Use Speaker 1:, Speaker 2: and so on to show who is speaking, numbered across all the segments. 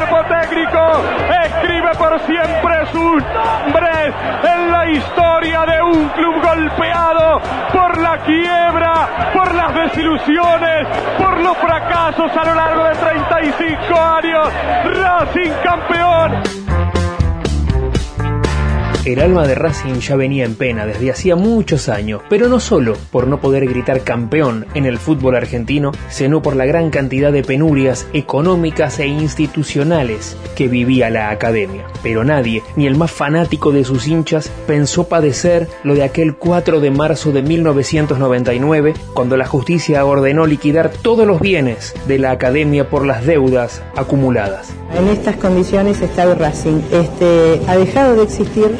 Speaker 1: cuerpo técnico, escribe por siempre sus nombres en la historia de un club golpeado por la quiebra, por las desilusiones, por los fracasos a lo largo de 35 años. Racing campeón.
Speaker 2: El alma de Racing ya venía en pena desde hacía muchos años, pero no solo por no poder gritar campeón en el fútbol argentino, sino por la gran cantidad de penurias económicas e institucionales que vivía la academia. Pero nadie, ni el más fanático de sus hinchas, pensó padecer lo de aquel 4 de marzo de 1999, cuando la justicia ordenó liquidar todos los bienes de la academia por las deudas acumuladas.
Speaker 3: En estas condiciones está el Racing. Este, ha dejado de existir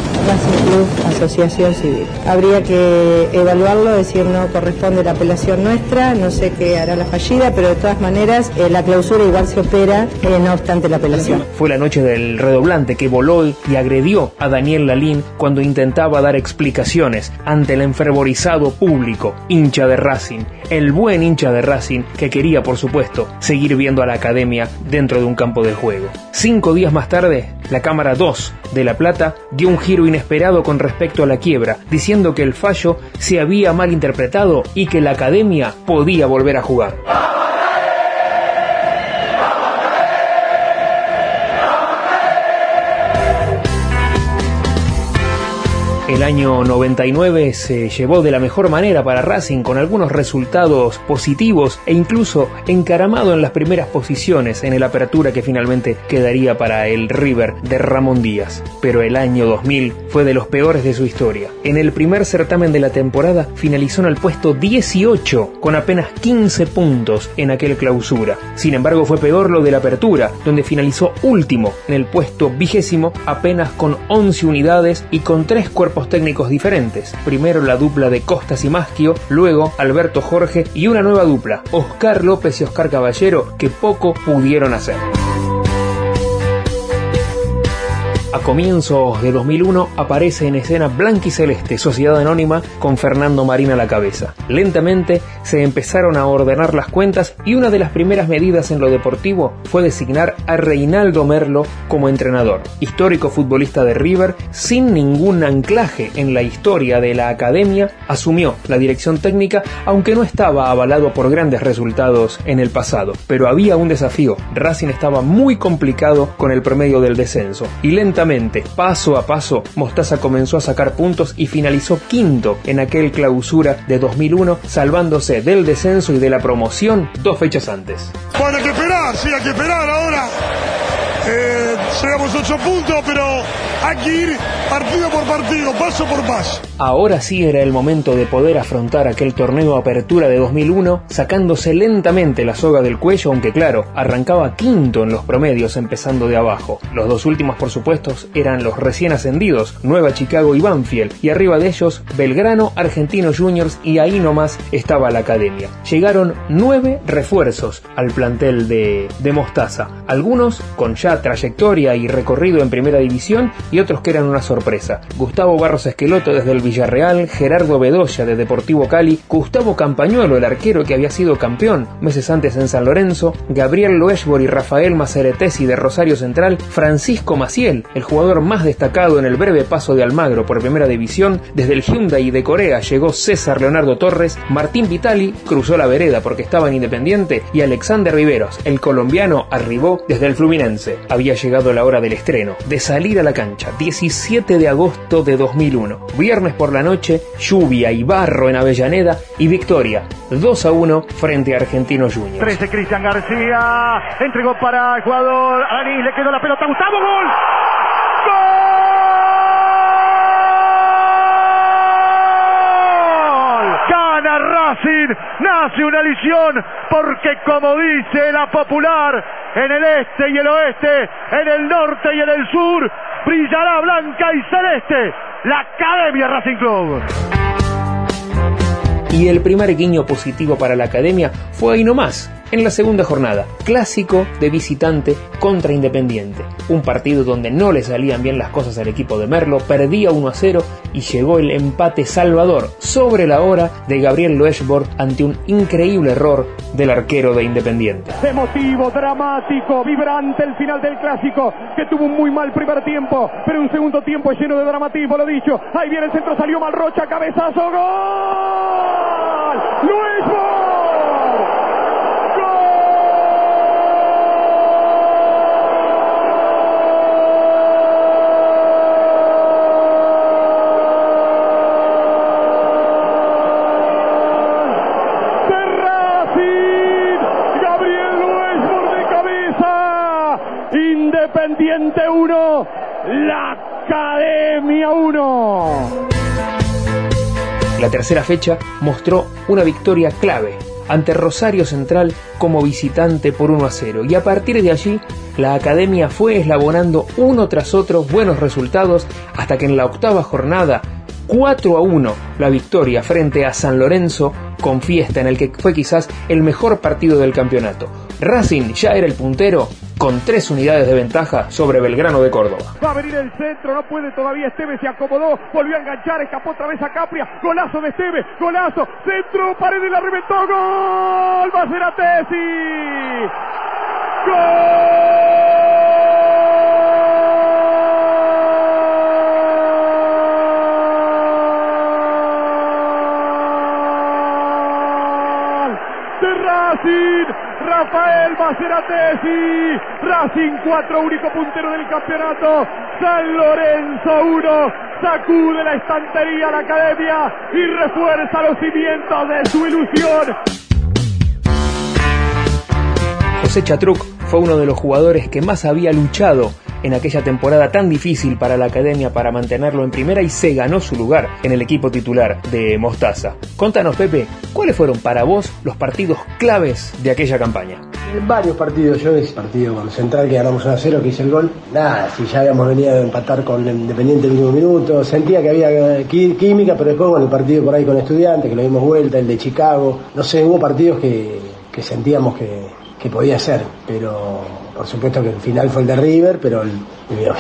Speaker 3: Club Asociación Civil. Habría que evaluarlo, decir no corresponde la apelación nuestra, no sé qué hará la fallida, pero de todas maneras eh, la clausura igual se opera, eh, no obstante la apelación.
Speaker 2: Fue la noche del redoblante que voló y agredió a Daniel Lalín cuando intentaba dar explicaciones ante el enfervorizado público, hincha de Racing, el buen hincha de Racing que quería, por supuesto, seguir viendo a la academia dentro de un campo de juego. Cinco días más tarde, la Cámara 2 de La Plata dio un giro inesperado con respecto a la quiebra, diciendo que el fallo se había mal interpretado y que la academia podía volver a jugar. El año 99 se llevó de la mejor manera para Racing con algunos resultados positivos e incluso encaramado en las primeras posiciones en el apertura que finalmente quedaría para el River de Ramón Díaz. Pero el año 2000 fue de los peores de su historia. En el primer certamen de la temporada finalizó en el puesto 18 con apenas 15 puntos en aquel clausura. Sin embargo fue peor lo de la apertura, donde finalizó último en el puesto vigésimo apenas con 11 unidades y con tres cuerpos técnicos diferentes. Primero la dupla de Costas y Maschio, luego Alberto Jorge y una nueva dupla, Oscar López y Oscar Caballero, que poco pudieron hacer. A comienzos de 2001 aparece en escena Blanqui Celeste, Sociedad Anónima, con Fernando Marín a la cabeza. Lentamente se empezaron a ordenar las cuentas y una de las primeras medidas en lo deportivo fue designar a Reinaldo Merlo como entrenador. Histórico futbolista de River, sin ningún anclaje en la historia de la academia, asumió la dirección técnica, aunque no estaba avalado por grandes resultados en el pasado. Pero había un desafío. Racing estaba muy complicado con el promedio del descenso y paso a paso, Mostaza comenzó a sacar puntos y finalizó quinto en aquel clausura de 2001, salvándose del descenso y de la promoción dos fechas antes.
Speaker 4: Bueno, hay que esperar, sí, hay que esperar ahora. Eh, ocho puntos, pero hay que ir partido por partido, paso por paso.
Speaker 2: Ahora sí era el momento de poder afrontar aquel torneo Apertura de 2001, sacándose lentamente la soga del cuello, aunque claro, arrancaba quinto en los promedios empezando de abajo. Los dos últimos, por supuesto, eran los recién ascendidos, Nueva Chicago y Banfield, y arriba de ellos Belgrano, Argentinos Juniors y ahí nomás estaba la academia. Llegaron nueve refuerzos al plantel de, de Mostaza, algunos con ya trayectoria y recorrido en primera división y otros que eran una sorpresa. Gustavo Barros Esqueloto desde el Villarreal, Gerardo Bedoya de Deportivo Cali, Gustavo Campañuelo, el arquero que había sido campeón meses antes en San Lorenzo, Gabriel Loeshbor y Rafael Maceretesi de Rosario Central, Francisco Maciel, el jugador más destacado en el breve paso de Almagro por primera división, desde el Hyundai de Corea llegó César Leonardo Torres, Martín Vitali cruzó la vereda porque estaba en Independiente y Alexander Riveros, el colombiano, arribó desde el Fluminense. Había llegado la hora del estreno, de salir a la cancha, 17 de agosto de 2001. Viernes por la noche, lluvia y barro en Avellaneda y victoria, 2 a 1 frente a Argentino Juniors.
Speaker 1: 13 Cristian García, entregó para el jugador le quedó la pelota, Gustavo, gol. Gana Racing, nace una lesión, porque como dice la popular, en el este y el oeste, en el norte y en el sur, brillará blanca y celeste la Academia Racing Club.
Speaker 2: Y el primer guiño positivo para la academia fue ahí nomás, En la segunda jornada, clásico de visitante contra Independiente, un partido donde no le salían bien las cosas al equipo de Merlo, perdía 1 a 0 y llegó el empate salvador sobre la hora de Gabriel Loeschborg ante un increíble error del arquero de Independiente.
Speaker 1: Emotivo, dramático, vibrante el final del clásico, que tuvo un muy mal primer tiempo, pero un segundo tiempo lleno de dramatismo, lo dicho. Ahí viene el centro, salió Malrocha, cabezazo, gol. Academia 1.
Speaker 2: La tercera fecha mostró una victoria clave ante Rosario Central como visitante por 1 a 0 y a partir de allí la Academia fue eslabonando uno tras otro buenos resultados hasta que en la octava jornada 4 a 1 la victoria frente a San Lorenzo con fiesta en el que fue quizás el mejor partido del campeonato. Racing ya era el puntero con tres unidades de ventaja sobre Belgrano de Córdoba.
Speaker 1: Va a venir el centro, no puede todavía Esteve, se acomodó, volvió a enganchar, escapó otra vez a Capria, golazo de Esteve, golazo, centro, pared la reventó, gol, va a ser a Tesi. ¡Gol! Racing, Rafael Maceratesi, Racing 4, único puntero del campeonato, San Lorenzo 1, sacude la estantería la academia y refuerza los cimientos de su ilusión.
Speaker 2: José Chatruc fue uno de los jugadores que más había luchado en aquella temporada tan difícil para la academia para mantenerlo en primera y se ganó su lugar en el equipo titular de Mostaza. Contanos, Pepe, ¿cuáles fueron para vos los partidos claves de aquella campaña?
Speaker 5: Varios partidos, yo ese partido con Central que ganamos 1 a 0, que hice el gol, nada, si ya habíamos venido a empatar con Independiente el último minuto, sentía que había química, pero después bueno, el partido por ahí con Estudiantes, que lo dimos vuelta, el de Chicago, no sé, hubo partidos que sentíamos que, que podía ser, pero por supuesto que el final fue el de River, pero el,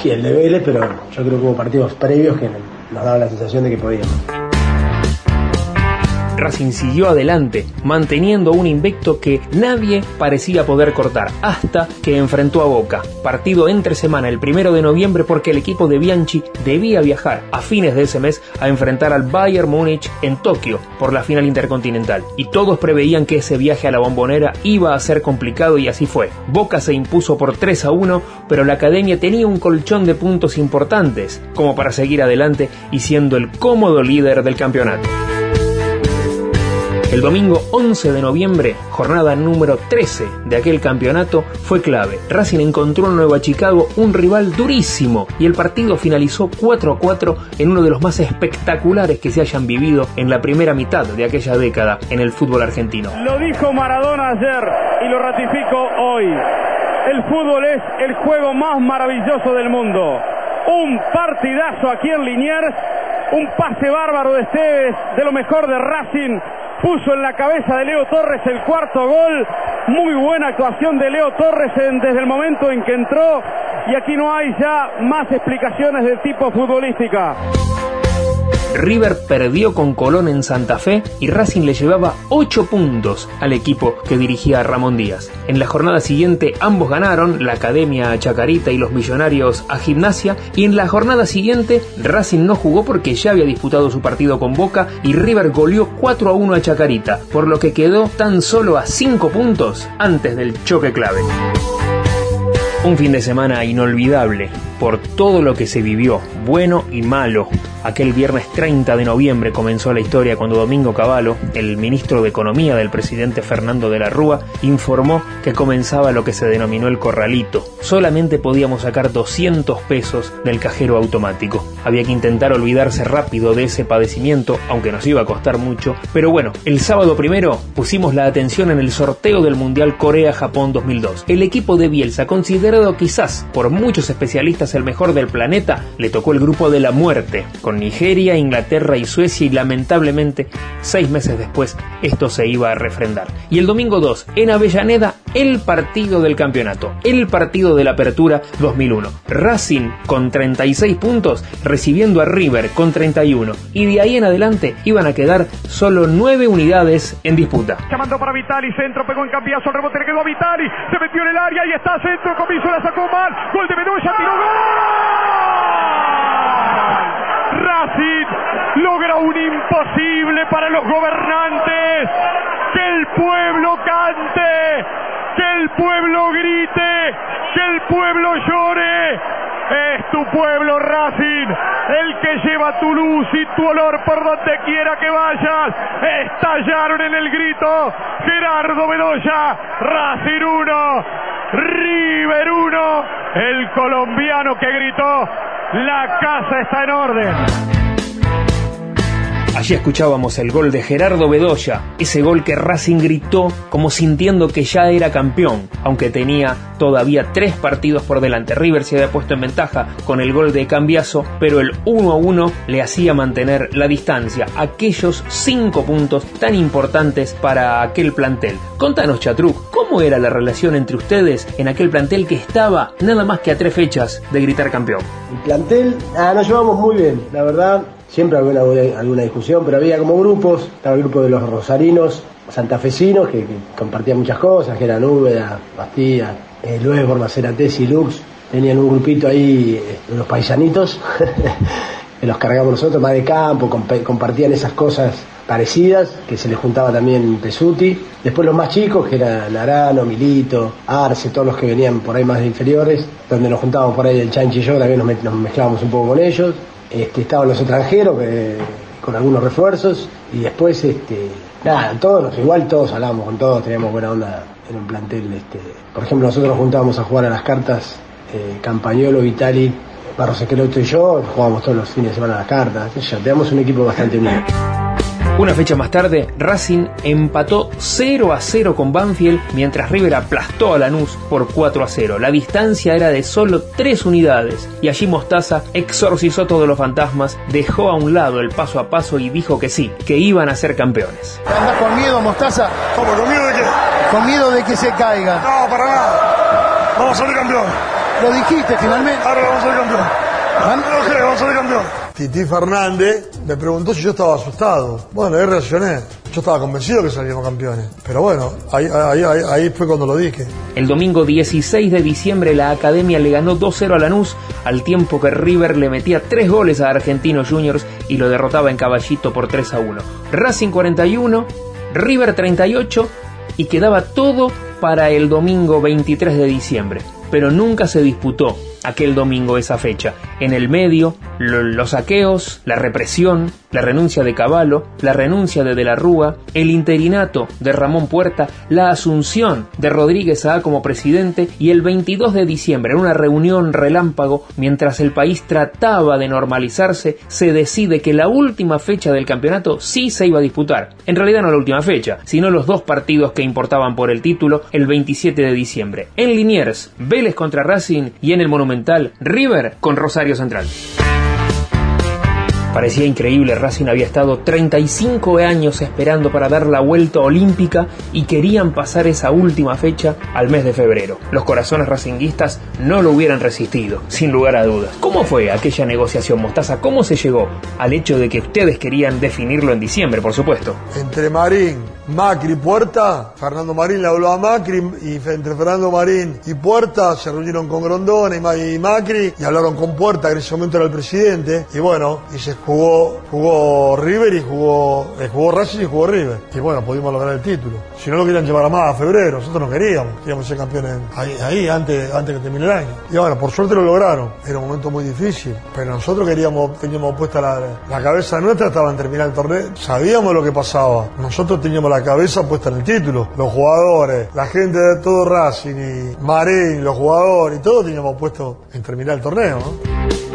Speaker 5: el de Vélez, pero yo creo que hubo partidos previos que nos daban la sensación de que podíamos.
Speaker 2: Racing siguió adelante, manteniendo un invicto que nadie parecía poder cortar, hasta que enfrentó a Boca. Partido entre semana el primero de noviembre porque el equipo de Bianchi debía viajar a fines de ese mes a enfrentar al Bayern Múnich en Tokio por la final intercontinental. Y todos preveían que ese viaje a la bombonera iba a ser complicado y así fue. Boca se impuso por 3 a 1, pero la academia tenía un colchón de puntos importantes como para seguir adelante y siendo el cómodo líder del campeonato. El domingo 11 de noviembre, jornada número 13 de aquel campeonato, fue clave. Racing encontró en Nueva Chicago un rival durísimo y el partido finalizó 4 a 4 en uno de los más espectaculares que se hayan vivido en la primera mitad de aquella década en el fútbol argentino.
Speaker 1: Lo dijo Maradona ayer y lo ratifico hoy. El fútbol es el juego más maravilloso del mundo. Un partidazo aquí en Liniers, un pase bárbaro de Esteves, de lo mejor de Racing puso en la cabeza de Leo Torres el cuarto gol. Muy buena actuación de Leo Torres desde el momento en que entró y aquí no hay ya más explicaciones del tipo futbolística.
Speaker 2: River perdió con Colón en Santa Fe y Racing le llevaba 8 puntos al equipo que dirigía Ramón Díaz. En la jornada siguiente ambos ganaron, la Academia a Chacarita y los Millonarios a Gimnasia, y en la jornada siguiente Racing no jugó porque ya había disputado su partido con Boca y River goleó 4 a 1 a Chacarita, por lo que quedó tan solo a 5 puntos antes del choque clave. Un fin de semana inolvidable por todo lo que se vivió, bueno y malo. Aquel viernes 30 de noviembre comenzó la historia cuando Domingo Cavallo, el ministro de Economía del presidente Fernando de la Rúa, informó que comenzaba lo que se denominó el corralito. Solamente podíamos sacar 200 pesos del cajero automático. Había que intentar olvidarse rápido de ese padecimiento, aunque nos iba a costar mucho. Pero bueno, el sábado primero pusimos la atención en el sorteo del Mundial Corea-Japón 2002. El equipo de Bielsa, considerado quizás por muchos especialistas el mejor del planeta, le tocó el grupo de la muerte, con Nigeria, Inglaterra y Suecia y lamentablemente seis meses después esto se iba a refrendar. Y el domingo 2, en Avellaneda, el partido del campeonato, el partido de la apertura 2001. Racing con 36 puntos recibiendo a River con 31 y de ahí en adelante iban a quedar solo 9 unidades en disputa.
Speaker 1: Llamando para Vitali, centro, pegó en cambiazo, el rebote le quedó a Vitali, se metió en el área y está centro, comiso la sacó mal, gol de Bedoya, tiró gol. Racing logra un imposible para los gobernantes, que el pueblo cante, que el pueblo grite, que el pueblo llore. Es tu pueblo Racing, el que lleva tu luz y tu olor por donde quiera que vayas. Estallaron en el grito Gerardo Bedoya, Racing 1, River 1, el colombiano que gritó, la casa está en orden.
Speaker 2: Allí escuchábamos el gol de Gerardo Bedoya, ese gol que Racing gritó como sintiendo que ya era campeón, aunque tenía todavía tres partidos por delante. River se había puesto en ventaja con el gol de Cambiazo, pero el 1-1 le hacía mantener la distancia, aquellos cinco puntos tan importantes para aquel plantel. Contanos, Chatruc, ¿cómo era la relación entre ustedes en aquel plantel que estaba nada más que a tres fechas de gritar campeón?
Speaker 5: El plantel, ah, nos llevamos muy bien, la verdad siempre había alguna, discusión, pero había como grupos, estaba el grupo de los rosarinos, santafesinos, que, compartían muchas cosas, que eran Úbeda, Bastía, eh, luego Maceratez y Lux, tenían un grupito ahí, eh, los paisanitos, que los cargamos nosotros, más de campo, compartían esas cosas parecidas, que se les juntaba también Pesuti. Después los más chicos, que eran Arano, Milito, Arce, todos los que venían por ahí más de inferiores, donde nos juntábamos por ahí el Chanchi y yo, también nos mezclábamos un poco con ellos. Este, estaban los extranjeros con algunos refuerzos y después este, nada, todos, igual todos hablábamos con todos, teníamos buena onda en un plantel. Este, por ejemplo, nosotros nos juntábamos a jugar a las cartas eh, Campañolo, Vitali, Barros Esqueloto y yo, jugábamos todos los fines de semana a las cartas, ya, tenemos un equipo bastante unido.
Speaker 2: Una fecha más tarde, Racing empató 0 a 0 con Banfield, mientras River aplastó a Lanús por 4 a 0. La distancia era de solo 3 unidades, y allí Mostaza exorcizó todos los fantasmas, dejó a un lado el paso a paso y dijo que sí, que iban a ser campeones.
Speaker 6: ¿Andas con miedo, Mostaza?
Speaker 4: ¿Cómo? ¿Con miedo de qué?
Speaker 6: Con miedo de que se caiga.
Speaker 4: No, para nada. Vamos a salir campeón.
Speaker 6: Lo dijiste finalmente.
Speaker 4: Ahora vamos a salir campeón.
Speaker 6: ¿Ah?
Speaker 4: No lo creo, vamos a salir campeón. Titi Fernández me preguntó si yo estaba asustado. Bueno, ahí reaccioné. Yo estaba convencido que salíamos campeones. Pero bueno, ahí, ahí, ahí, fue cuando lo dije.
Speaker 2: El domingo 16 de diciembre la Academia le ganó 2-0 a Lanús, al tiempo que River le metía 3 goles a Argentinos Juniors y lo derrotaba en Caballito por 3-1. Racing 41, River 38 y quedaba todo para el domingo 23 de diciembre. Pero nunca se disputó aquel domingo esa fecha. En el medio, los saqueos, la represión, la renuncia de Caballo, la renuncia de De la Rúa, el interinato de Ramón Puerta, la asunción de Rodríguez A como presidente y el 22 de diciembre, en una reunión relámpago, mientras el país trataba de normalizarse, se decide que la última fecha del campeonato sí se iba a disputar. En realidad no la última fecha, sino los dos partidos que importaban por el título el 27 de diciembre. En Liniers, Vélez contra Racing y en el Monumental, River con Rosario Central. Parecía increíble, Racing había estado 35 años esperando para dar la vuelta olímpica y querían pasar esa última fecha al mes de febrero. Los corazones racinguistas no lo hubieran resistido, sin lugar a dudas. ¿Cómo fue aquella negociación, Mostaza? ¿Cómo se llegó al hecho de que ustedes querían definirlo en diciembre, por supuesto?
Speaker 4: Entre Marín, Macri, Puerta, Fernando Marín le habló a Macri y entre Fernando Marín y Puerta se reunieron con Grondona y Macri y hablaron con Puerta, que en ese momento era el presidente, y bueno, y se jugó, jugó River y jugó, eh, jugó Racing y jugó River. Y bueno, pudimos lograr el título. Si no lo querían llevar a más a febrero, nosotros no queríamos, queríamos ser campeones ahí, ahí antes, antes que termine el año. Y bueno, por suerte lo lograron. Era un momento muy difícil, pero nosotros queríamos, teníamos puesta la, la cabeza nuestra, estaba en terminar el torneo, sabíamos lo que pasaba. Nosotros teníamos la cabeza puesta en el título. Los jugadores, la gente de todo Racing y Marín, los jugadores y todo teníamos puesto en terminar el torneo, ¿no?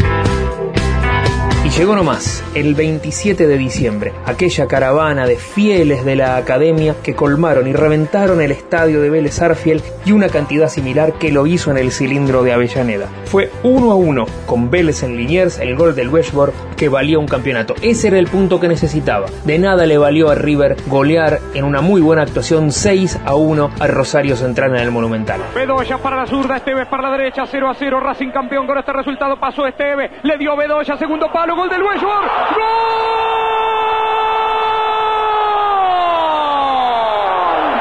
Speaker 2: Llegó nomás, el 27 de diciembre, aquella caravana de fieles de la academia que colmaron y reventaron el estadio de Vélez Arfiel y una cantidad similar que lo hizo en el cilindro de Avellaneda. Fue uno a uno con Vélez en Liniers, el gol del Westbrook que valía un campeonato. Ese era el punto que necesitaba. De nada le valió a River golear en una muy buena actuación 6 a 1 al Rosario Central en el Monumental.
Speaker 7: Bedoya para la zurda, Esteves para la derecha, 0 a 0, Racing campeón con este resultado, pasó Esteves, le dio Bedoya, segundo palo, gol del Westbrook, ¡Gol!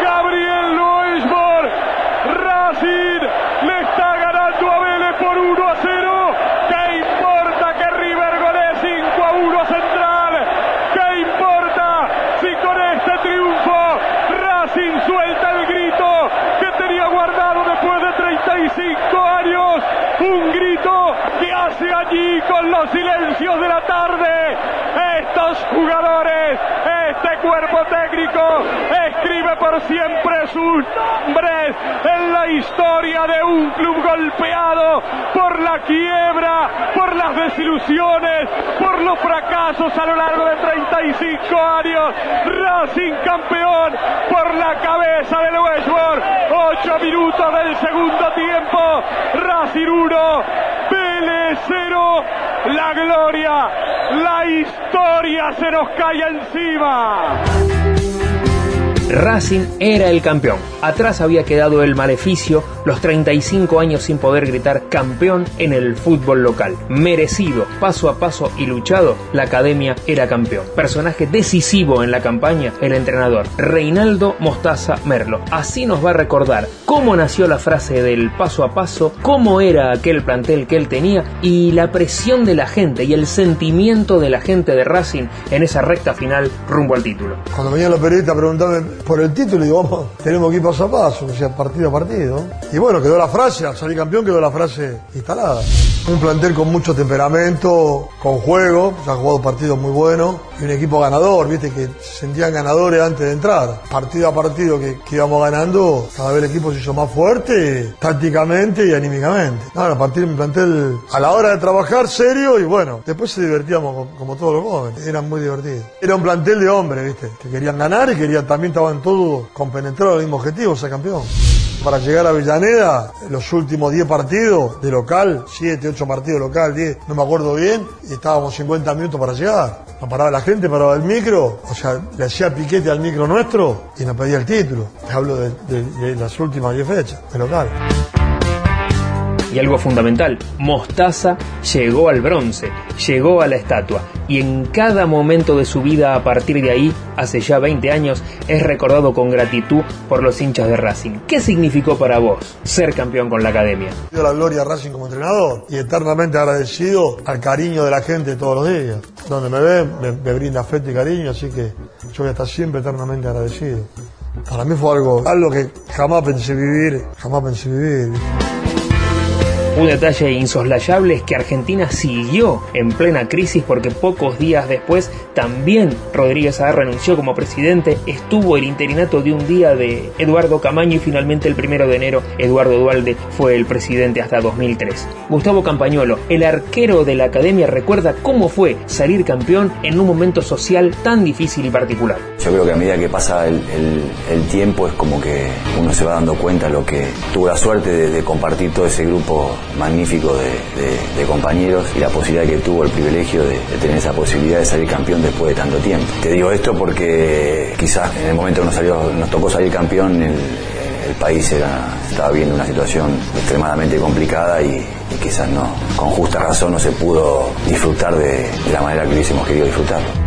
Speaker 7: Gabriel Westbrook, Racing le está ganando a Vélez por 1 a 0. ¿Qué importa que River golee 5 a 1 a Central? ¿Qué importa si con este triunfo Racing suelta el grito que tenía guardado después de 35 años? Un allí con los silencios de la tarde. Estos jugadores, este cuerpo técnico, escribe por siempre sus nombres en la historia de un club golpeado por la quiebra, por las desilusiones, por los fracasos a lo largo de 35 años. Racing campeón por la cabeza del Westworld. 8 minutos del segundo tiempo. Racing 1, Vélez 0. La gloria, la historia se nos cae encima.
Speaker 2: Racing era el campeón. Atrás había quedado el maleficio, los 35 años sin poder gritar campeón en el fútbol local. Merecido, paso a paso y luchado, la academia era campeón. Personaje decisivo en la campaña, el entrenador Reinaldo Mostaza Merlo. Así nos va a recordar cómo nació la frase del paso a paso, cómo era aquel plantel que él tenía y la presión de la gente y el sentimiento de la gente de Racing en esa recta final rumbo al título.
Speaker 4: Cuando venían los periodistas a preguntarme por el título, digo, vamos, tenemos que ir paso a paso, o sea, partido a partido. Y bueno, quedó la frase, al salir campeón quedó la frase instalada. Un plantel con mucho temperamento, con juego, se han jugado partidos muy buenos, y un equipo ganador, viste, que se sentían ganadores antes de entrar. Partido a partido que, íbamos ganando, cada vez el equipo se hizo más fuerte, tácticamente y anímicamente. No, a partir mi plantel, a la hora de trabajar, serio, y bueno, después se divertíamos como, como todos los jóvenes, eran muy divertidos. Era un plantel de hombres, viste, que querían ganar y querían, también estaban todos compenetrados al mismo objetivo, ser campeón. Para llegar a Avellaneda, los últimos 10 partidos de local, 7, 8 partidos local, 10, no me acuerdo bien, y estábamos 50 minutos para llegar. Nos paraba la gente, paraba el micro, o sea, le hacía piquete al micro nuestro y nos pedía el título. Te hablo de, de- de las últimas 10 fechas de local.
Speaker 2: Y algo fundamental, Mostaza llegó al bronce, llegó a la estatua, y en cada momento de su vida a partir de ahí, hace ya 20 años, es recordado con gratitud por los hinchas de Racing. ¿Qué significó para vos ser campeón con la academia?
Speaker 4: Pido la gloria Racing como entrenador y eternamente agradecido al cariño de la gente todos los días. Donde me me, me brinda afecto y cariño, así que yo voy a estar siempre eternamente agradecido. Para mí fue algo, algo que jamás pensé vivir, jamás pensé vivir.
Speaker 2: Un detalle insoslayable es que Argentina siguió en plena crisis porque pocos días después también Rodríguez A. renunció como presidente, estuvo el interinato de un día de Eduardo Camaño y finalmente el primero de enero Eduardo Dualde fue el presidente hasta 2003. Gustavo Campañolo, el arquero de la academia, recuerda cómo fue salir campeón en un momento social tan difícil y particular.
Speaker 8: Yo creo que a medida que pasa el, el- tiempo es como que uno se va dando cuenta lo que tuvo la suerte de compartir todo ese grupo magnífico de, compañeros y la posibilidad que tuvo el privilegio de, tener esa posibilidad de salir campeón después de tanto tiempo. Te digo esto porque quizás en el momento nos, salió, nos tocó salir campeón el, país era, estaba viviendo una situación extremadamente complicada y, y quizás no, con justa razón no se pudo disfrutar de la manera que hubiésemos querido disfrutarlo.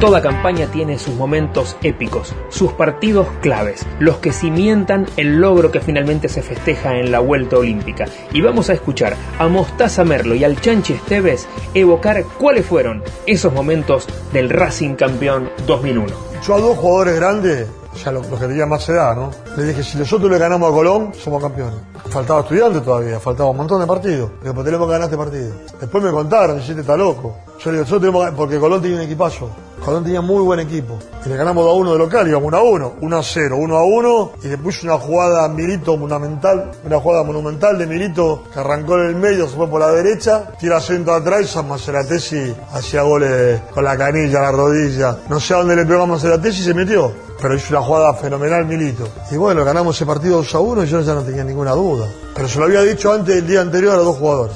Speaker 2: Toda campaña tiene sus momentos épicos, sus partidos claves, los que cimientan el logro que finalmente se festeja en la vuelta olímpica. Y vamos a escuchar a Mostaza Merlo y al Chanchi Esteves evocar cuáles fueron esos momentos del Racing campeón 2001.
Speaker 4: Yo a dos jugadores grandes, o sea, los, los que tenían más edad, ¿no? Le dije, si nosotros le ganamos a Colón, somos campeones. Faltaba estudiante todavía, faltaba un montón de partidos. Le digo, tenemos que ganar este partido. Después me contaron, dijiste, está loco. Yo le digo, nosotros tenemos que- porque Colón tenía un equipazo. Colón tenía muy buen equipo. Y le ganamos 2 a 1 de local, íbamos 1 a 1, 1 a 0, 1 a 1. Y después una jugada Milito monumental, una jugada monumental de Milito que arrancó en el medio, se fue por la derecha, tira centro atrás y San Maceratesi hacía goles con la canilla, la rodilla. No sé a dónde le pegó a Maceratesi y se metió. Pero hizo una jugada fenomenal Milito. Y bueno, ganamos ese partido 2 a 1 y yo ya no tenía ninguna duda. Pero se lo había dicho antes el día anterior a los dos jugadores.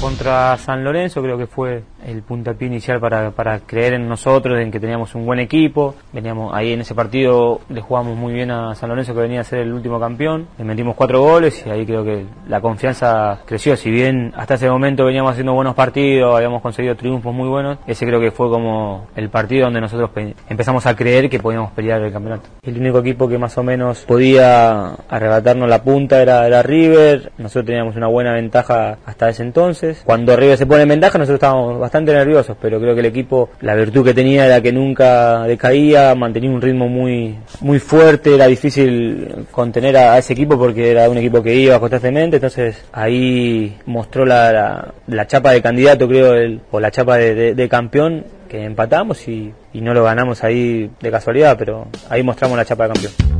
Speaker 9: Contra San Lorenzo creo que fue el puntapié inicial para, para creer en nosotros, en que teníamos un buen equipo. Veníamos ahí en ese partido, le jugamos muy bien a San Lorenzo que venía a ser el último campeón. Le metimos cuatro goles y ahí creo que la confianza creció. Si bien hasta ese momento veníamos haciendo buenos partidos, habíamos conseguido triunfos muy buenos, ese creo que fue como el partido donde nosotros empezamos a creer que podíamos pelear el campeonato. El único equipo que más o menos podía arrebatarnos la punta era, era River. Nosotros teníamos una buena ventaja hasta ese entonces. Cuando River se pone en ventaja, nosotros estábamos bastante nerviosos, pero creo que el equipo, la virtud que tenía era que nunca decaía, mantenía un ritmo muy, muy fuerte, era difícil contener a, ese equipo porque era un equipo que iba constantemente, entonces ahí mostró la, la, chapa de candidato, creo, el, o la chapa de, campeón que empatamos y no lo ganamos ahí de casualidad, pero ahí mostramos la chapa de campeón.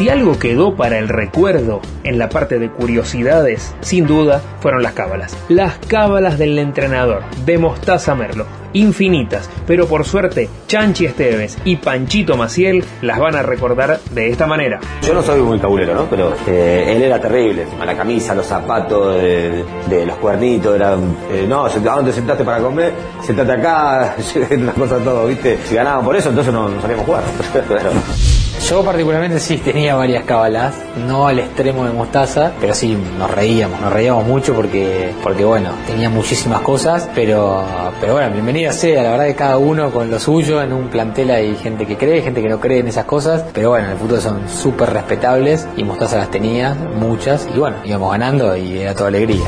Speaker 2: Si algo quedó para el recuerdo en la parte de curiosidades, sin duda fueron las cábalas. Las cábalas del entrenador, de Mostaza Merlo. Infinitas, pero por suerte, Chanchi Esteves y Panchito Maciel las van a recordar de esta manera.
Speaker 10: Yo no soy muy cabulero, ¿no? Pero eh, él era terrible. La camisa, los zapatos, de, los cuernitos, era. Eh, no, ¿a dónde sentaste para comer? Sentate acá, una cosa todo, ¿viste? Si ganaban por eso, entonces no, no salíamos a jugar.
Speaker 11: Yo particularmente sí tenía varias cábalas, no al extremo de Mostaza, pero sí nos reíamos, nos reíamos mucho porque, porque bueno, tenía muchísimas cosas, pero, pero bueno, bienvenida sea, la verdad que cada uno con lo suyo, en un plantel hay gente que cree, gente que no cree en esas cosas, pero bueno, en el fútbol son súper respetables y Mostaza las tenía, muchas, y bueno, íbamos ganando y era toda alegría.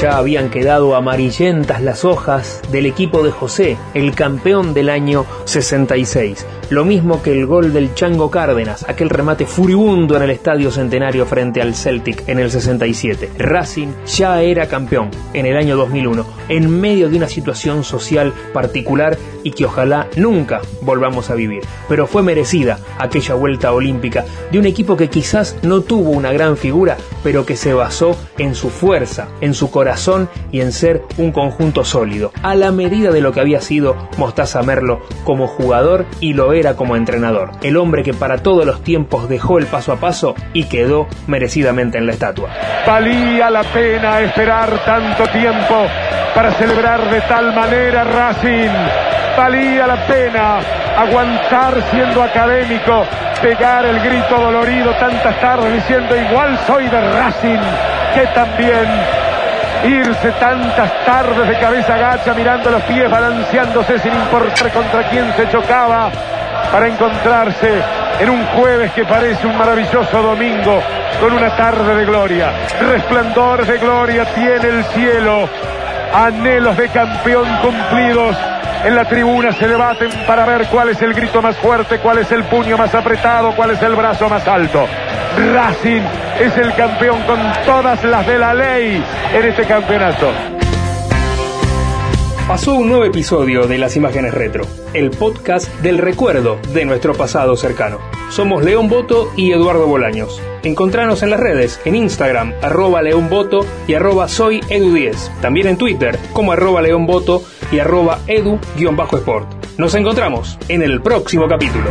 Speaker 2: Ya habían quedado amarillentas las hojas del equipo de José, el campeón del año 66. Lo mismo que el gol del Chango Cárdenas, aquel remate furibundo en el Estadio Centenario frente al Celtic en el 67. Racing ya era campeón en el año 2001, en medio de una situación social particular y que ojalá nunca volvamos a vivir. Pero fue merecida aquella vuelta olímpica de un equipo que quizás no tuvo una gran figura, pero que se basó en su fuerza, en su corazón y en ser un conjunto sólido, a la medida de lo que había sido Mostaza Merlo como jugador y lo como entrenador, el hombre que para todos los tiempos dejó el paso a paso y quedó merecidamente en la estatua.
Speaker 12: Valía la pena esperar tanto tiempo para celebrar de tal manera Racing. Valía la pena aguantar siendo académico, pegar el grito dolorido tantas tardes diciendo igual soy de Racing, que también irse tantas tardes de cabeza gacha mirando los pies, balanceándose sin importar contra quién se chocaba, para encontrarse en un jueves que parece un maravilloso domingo, con una tarde de gloria. Resplandor de gloria tiene el cielo, anhelos de campeón cumplidos. En la tribuna se debaten para ver cuál es el grito más fuerte, cuál es el puño más apretado, cuál es el brazo más alto. Racing es el campeón con todas las de la ley en este campeonato.
Speaker 2: Pasó un nuevo episodio de Las Imágenes Retro, el podcast del recuerdo de nuestro pasado cercano. Somos León Boto y Eduardo Bolaños. Encontranos en las redes, en Instagram, arroba León Boto y arroba soy Edu10. También en Twitter, como arroba León Boto y arroba Edu-Sport. Nos encontramos en el próximo capítulo.